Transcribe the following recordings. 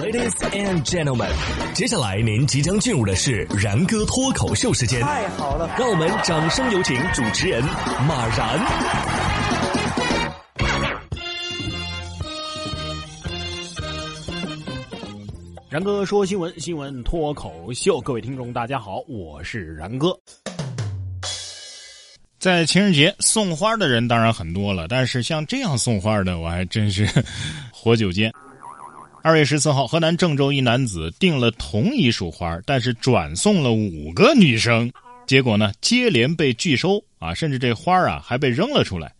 Ladies and gentlemen，接下来您即将进入的是然哥脱口秀时间。太好了，让我们掌声有请主持人马然。然哥说新闻，新闻脱口秀，各位听众大家好，我是然哥。在情人节送花的人当然很多了，但是像这样送花的，我还真是 活久见。二月十四号，河南郑州一男子订了同一束花，但是转送了五个女生，结果呢接连被拒收啊，甚至这花啊还被扔了出来。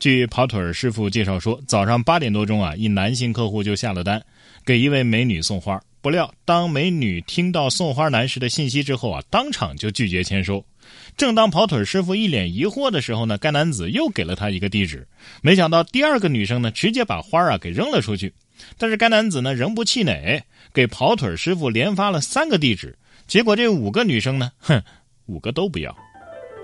据跑腿师傅介绍说，早上八点多钟啊，一男性客户就下了单，给一位美女送花。不料，当美女听到送花男士的信息之后啊，当场就拒绝签收。正当跑腿师傅一脸疑惑的时候呢，该男子又给了他一个地址。没想到第二个女生呢，直接把花啊给扔了出去。但是该男子呢，仍不气馁，给跑腿师傅连发了三个地址。结果这五个女生呢，哼，五个都不要。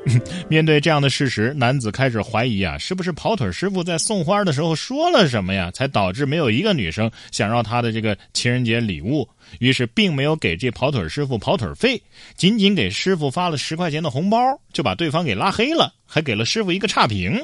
面对这样的事实，男子开始怀疑啊，是不是跑腿师傅在送花的时候说了什么呀，才导致没有一个女生想要他的这个情人节礼物？于是并没有给这跑腿师傅跑腿费，仅仅给师傅发了十块钱的红包，就把对方给拉黑了，还给了师傅一个差评。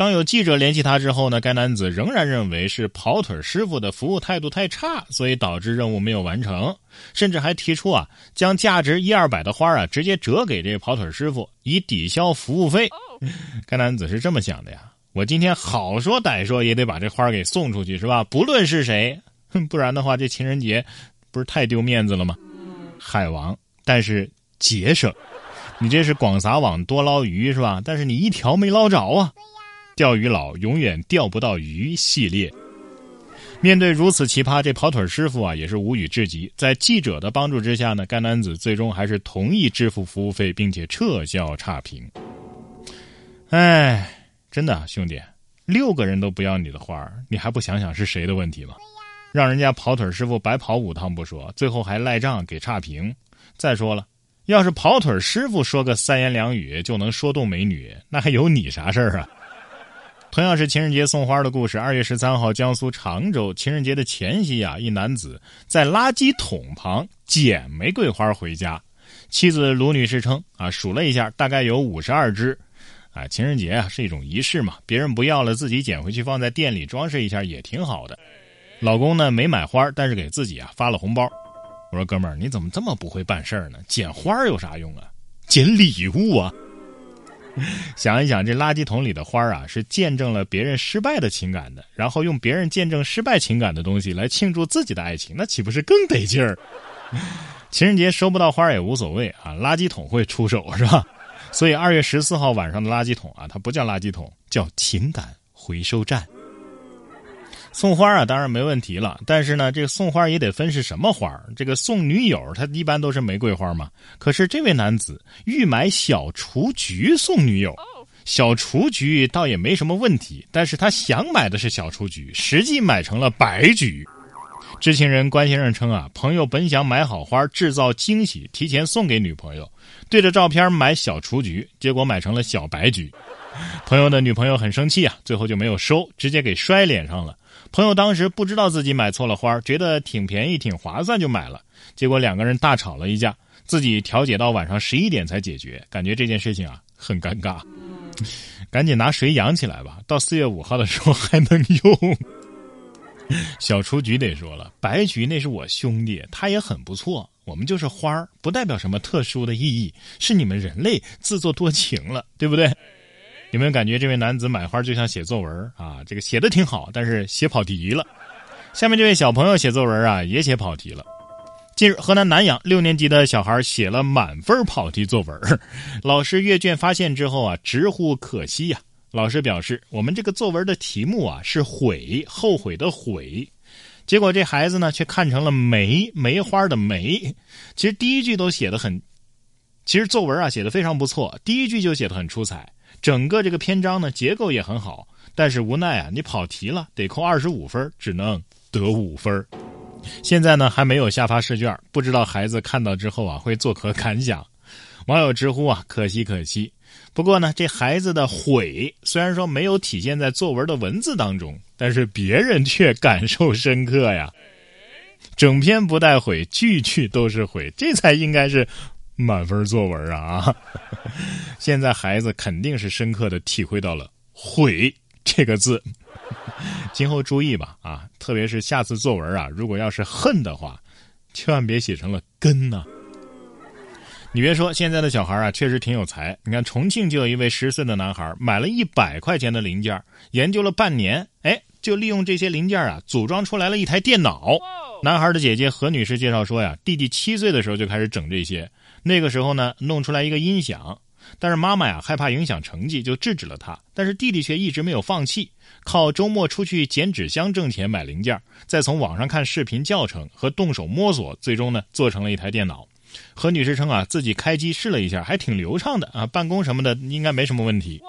当有记者联系他之后呢，该男子仍然认为是跑腿师傅的服务态度太差，所以导致任务没有完成，甚至还提出啊，将价值一二百的花啊直接折给这跑腿师傅，以抵消服务费。该男子是这么想的呀，我今天好说歹说也得把这花给送出去，是吧？不论是谁，不然的话这情人节不是太丢面子了吗？海王，但是节省，你这是广撒网多捞鱼是吧？但是你一条没捞着啊。钓鱼佬永远钓不到鱼系列。面对如此奇葩，这跑腿师傅啊也是无语至极。在记者的帮助之下呢，该男子最终还是同意支付服务费，并且撤销差评。哎，真的兄弟，六个人都不要你的花你还不想想是谁的问题吗？让人家跑腿师傅白跑五趟不说，最后还赖账给差评。再说了，要是跑腿师傅说个三言两语就能说动美女，那还有你啥事儿啊？同样是情人节送花的故事。二月十三号，江苏常州情人节的前夕啊，一男子在垃圾桶旁捡玫瑰花回家。妻子卢女士称啊，数了一下，大概有五十二支。啊，情人节啊是一种仪式嘛，别人不要了，自己捡回去放在店里装饰一下也挺好的。老公呢没买花，但是给自己啊发了红包。我说哥们儿，你怎么这么不会办事儿呢？捡花有啥用啊？捡礼物啊！想一想，这垃圾桶里的花啊，是见证了别人失败的情感的，然后用别人见证失败情感的东西来庆祝自己的爱情，那岂不是更得劲儿？情人节收不到花也无所谓啊，垃圾桶会出手是吧？所以二月十四号晚上的垃圾桶啊，它不叫垃圾桶，叫情感回收站。送花啊，当然没问题了，但是呢，这个送花也得分是什么花。这个送女友，他一般都是玫瑰花嘛。可是这位男子欲买小雏菊送女友，小雏菊倒也没什么问题，但是他想买的是小雏菊，实际买成了白菊。知情人关先生称啊，朋友本想买好花制造惊喜，提前送给女朋友，对着照片买小雏菊，结果买成了小白菊。朋友的女朋友很生气啊，最后就没有收，直接给摔脸上了。朋友当时不知道自己买错了花，觉得挺便宜、挺划算就买了。结果两个人大吵了一架，自己调解到晚上十一点才解决，感觉这件事情啊很尴尬。赶紧拿水养起来吧，到四月五号的时候还能用。小雏菊得说了，白菊那是我兄弟，他也很不错。我们就是花儿，不代表什么特殊的意义，是你们人类自作多情了，对不对？有没有感觉这位男子买花就像写作文啊？这个写的挺好，但是写跑题了。下面这位小朋友写作文啊，也写跑题了。近日，河南南阳六年级的小孩写了满分跑题作文，老师阅卷发现之后啊，直呼可惜呀。老师表示，我们这个作文的题目啊是悔，后悔的悔。结果这孩子呢，却看成了梅梅花的梅。其实第一句都写的很，其实作文啊写的非常不错，第一句就写的很出彩。整个这个篇章呢，结构也很好，但是无奈啊，你跑题了，得扣二十五分，只能得五分。现在呢，还没有下发试卷，不知道孩子看到之后啊，会作何感想？网友直呼啊，可惜可惜。不过呢，这孩子的悔虽然说没有体现在作文的文字当中，但是别人却感受深刻呀。整篇不带悔，句句都是悔，这才应该是满分作文啊！现在孩子肯定是深刻的体会到了“悔”这个字，今后注意吧啊！特别是下次作文啊，如果要是恨的话，千万别写成了“根”呢。你别说，现在的小孩啊，确实挺有才。你看，重庆就有一位十岁的男孩，买了一百块钱的零件，研究了半年，哎。就利用这些零件啊，组装出来了一台电脑。男孩的姐姐何女士介绍说呀，弟弟七岁的时候就开始整这些，那个时候呢，弄出来一个音响，但是妈妈呀害怕影响成绩，就制止了他。但是弟弟却一直没有放弃，靠周末出去捡纸箱挣钱买零件，再从网上看视频教程和动手摸索，最终呢做成了一台电脑。何女士称啊，自己开机试了一下，还挺流畅的啊，办公什么的应该没什么问题。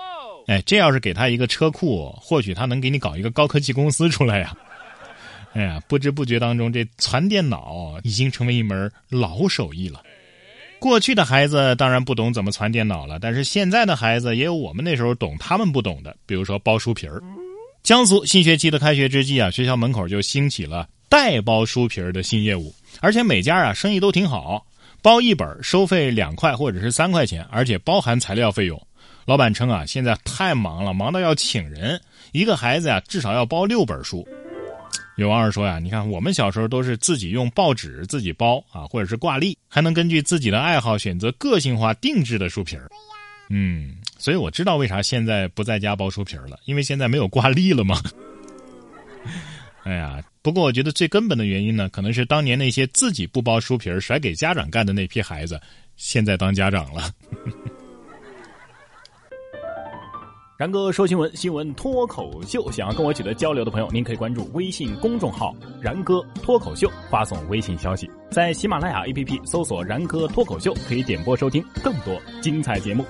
哎，这要是给他一个车库，或许他能给你搞一个高科技公司出来呀！哎呀，不知不觉当中，这攒电脑已经成为一门老手艺了。过去的孩子当然不懂怎么攒电脑了，但是现在的孩子也有我们那时候懂他们不懂的，比如说包书皮儿。江苏新学期的开学之际啊，学校门口就兴起了代包书皮儿的新业务，而且每家啊生意都挺好，包一本收费两块或者是三块钱，而且包含材料费用。老板称啊，现在太忙了，忙到要请人，一个孩子呀至少要包六本书。有网友说呀，你看我们小时候都是自己用报纸自己包啊，或者是挂历，还能根据自己的爱好选择个性化定制的书皮儿。嗯，所以我知道为啥现在不在家包书皮儿了，因为现在没有挂历了嘛。哎呀，不过我觉得最根本的原因呢，可能是当年那些自己不包书皮儿甩给家长干的那批孩子，现在当家长了。然哥说新闻，新闻脱口秀。想要跟我取得交流的朋友，您可以关注微信公众号“然哥脱口秀”，发送微信消息，在喜马拉雅 APP 搜索“然哥脱口秀”，可以点播收听更多精彩节目。